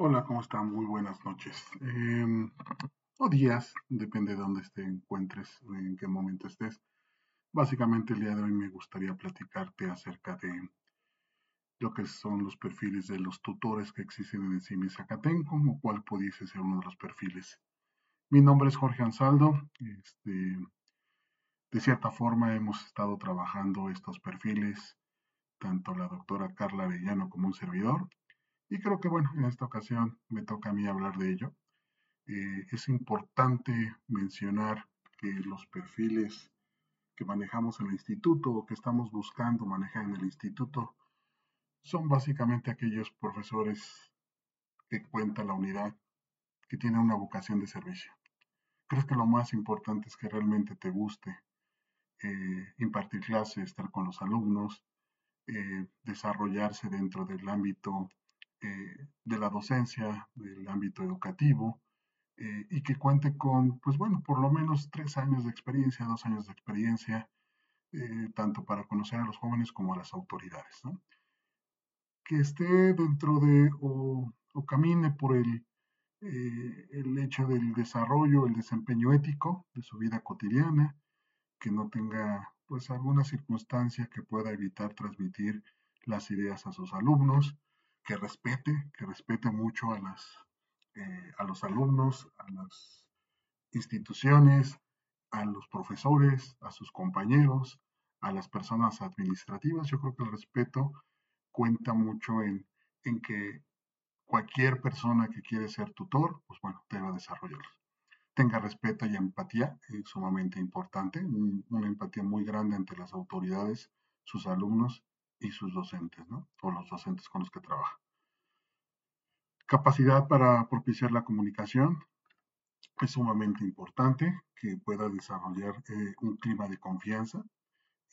Hola, ¿cómo están? Muy buenas noches. Em, o días, depende de dónde te encuentres, en qué momento estés. Básicamente el día de hoy me gustaría platicarte acerca de lo que son los perfiles de los tutores que existen en el CIMI Zacatén, como cuál pudiese ser uno de los perfiles. Mi nombre es Jorge Ansaldo. Este, de cierta forma hemos estado trabajando estos perfiles, tanto la doctora Carla Arellano como un servidor, y creo que, bueno, en esta ocasión me toca a mí hablar de ello. Eh, es importante mencionar que los perfiles que manejamos en el instituto o que estamos buscando manejar en el instituto son básicamente aquellos profesores que cuenta la unidad, que tienen una vocación de servicio. Creo que lo más importante es que realmente te guste eh, impartir clases, estar con los alumnos, eh, desarrollarse dentro del ámbito de la docencia, del ámbito educativo, eh, y que cuente con, pues bueno, por lo menos tres años de experiencia, dos años de experiencia, eh, tanto para conocer a los jóvenes como a las autoridades. Que esté dentro de o, camine por el, el hecho del desarrollo, el desempeño ético de su vida cotidiana, que no tenga pues alguna circunstancia que pueda evitar transmitir las ideas a sus alumnos, que respete, que respete mucho a, las, eh, a los alumnos, a las instituciones, a los profesores, a sus compañeros, a las personas administrativas. Yo creo que el respeto cuenta mucho en, en que cualquier persona que quiere ser tutor, pues bueno, debe desarrollarlo. Tenga respeto y empatía, es sumamente importante, una empatía muy grande entre las autoridades, sus alumnos y sus docentes, ¿no? O los docentes con los que trabaja. Capacidad para propiciar la comunicación es sumamente importante que pueda desarrollar eh, un clima de confianza,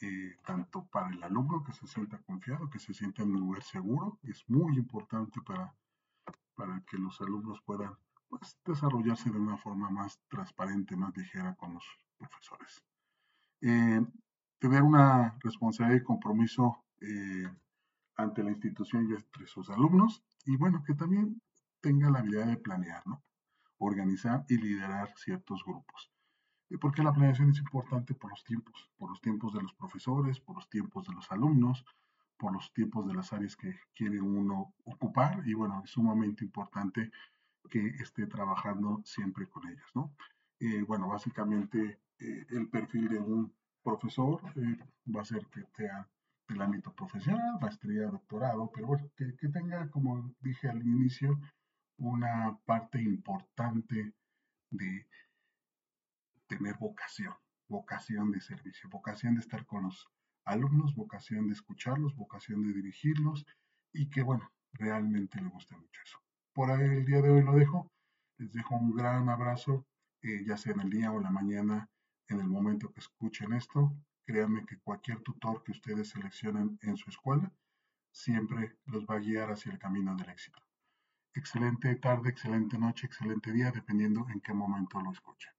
eh, tanto para el alumno que se sienta confiado, que se sienta en un lugar seguro. Es muy importante para, para que los alumnos puedan pues, desarrollarse de una forma más transparente, más ligera con los profesores. Eh, tener una responsabilidad y compromiso eh, ante la institución y entre sus alumnos. Y bueno, que también tenga la habilidad de planear, organizar y liderar ciertos grupos. ¿Y por qué la planeación es importante? Por los tiempos, por los tiempos de los profesores, por los tiempos de los alumnos, por los tiempos de las áreas que quiere uno ocupar y bueno, es sumamente importante que esté trabajando siempre con ellas, ¿no? Eh, bueno, básicamente eh, el perfil de un profesor va a ser que sea del ámbito profesional, maestría, doctorado, pero bueno, que, tenga, como dije al inicio, una parte importante de tener vocación, vocación de servicio, vocación de estar con los alumnos, vocación de escucharlos, vocación de dirigirlos y que, bueno, realmente le guste mucho eso. Por ahí el día de hoy lo dejo. Les dejo un gran abrazo, eh, ya sea en el día o en la mañana, en el momento que escuchen esto. Créanme que cualquier tutor que ustedes seleccionen en su escuela siempre los va a guiar hacia el camino del éxito. Excelente tarde, excelente noche, excelente día, dependiendo en qué momento lo escuchen.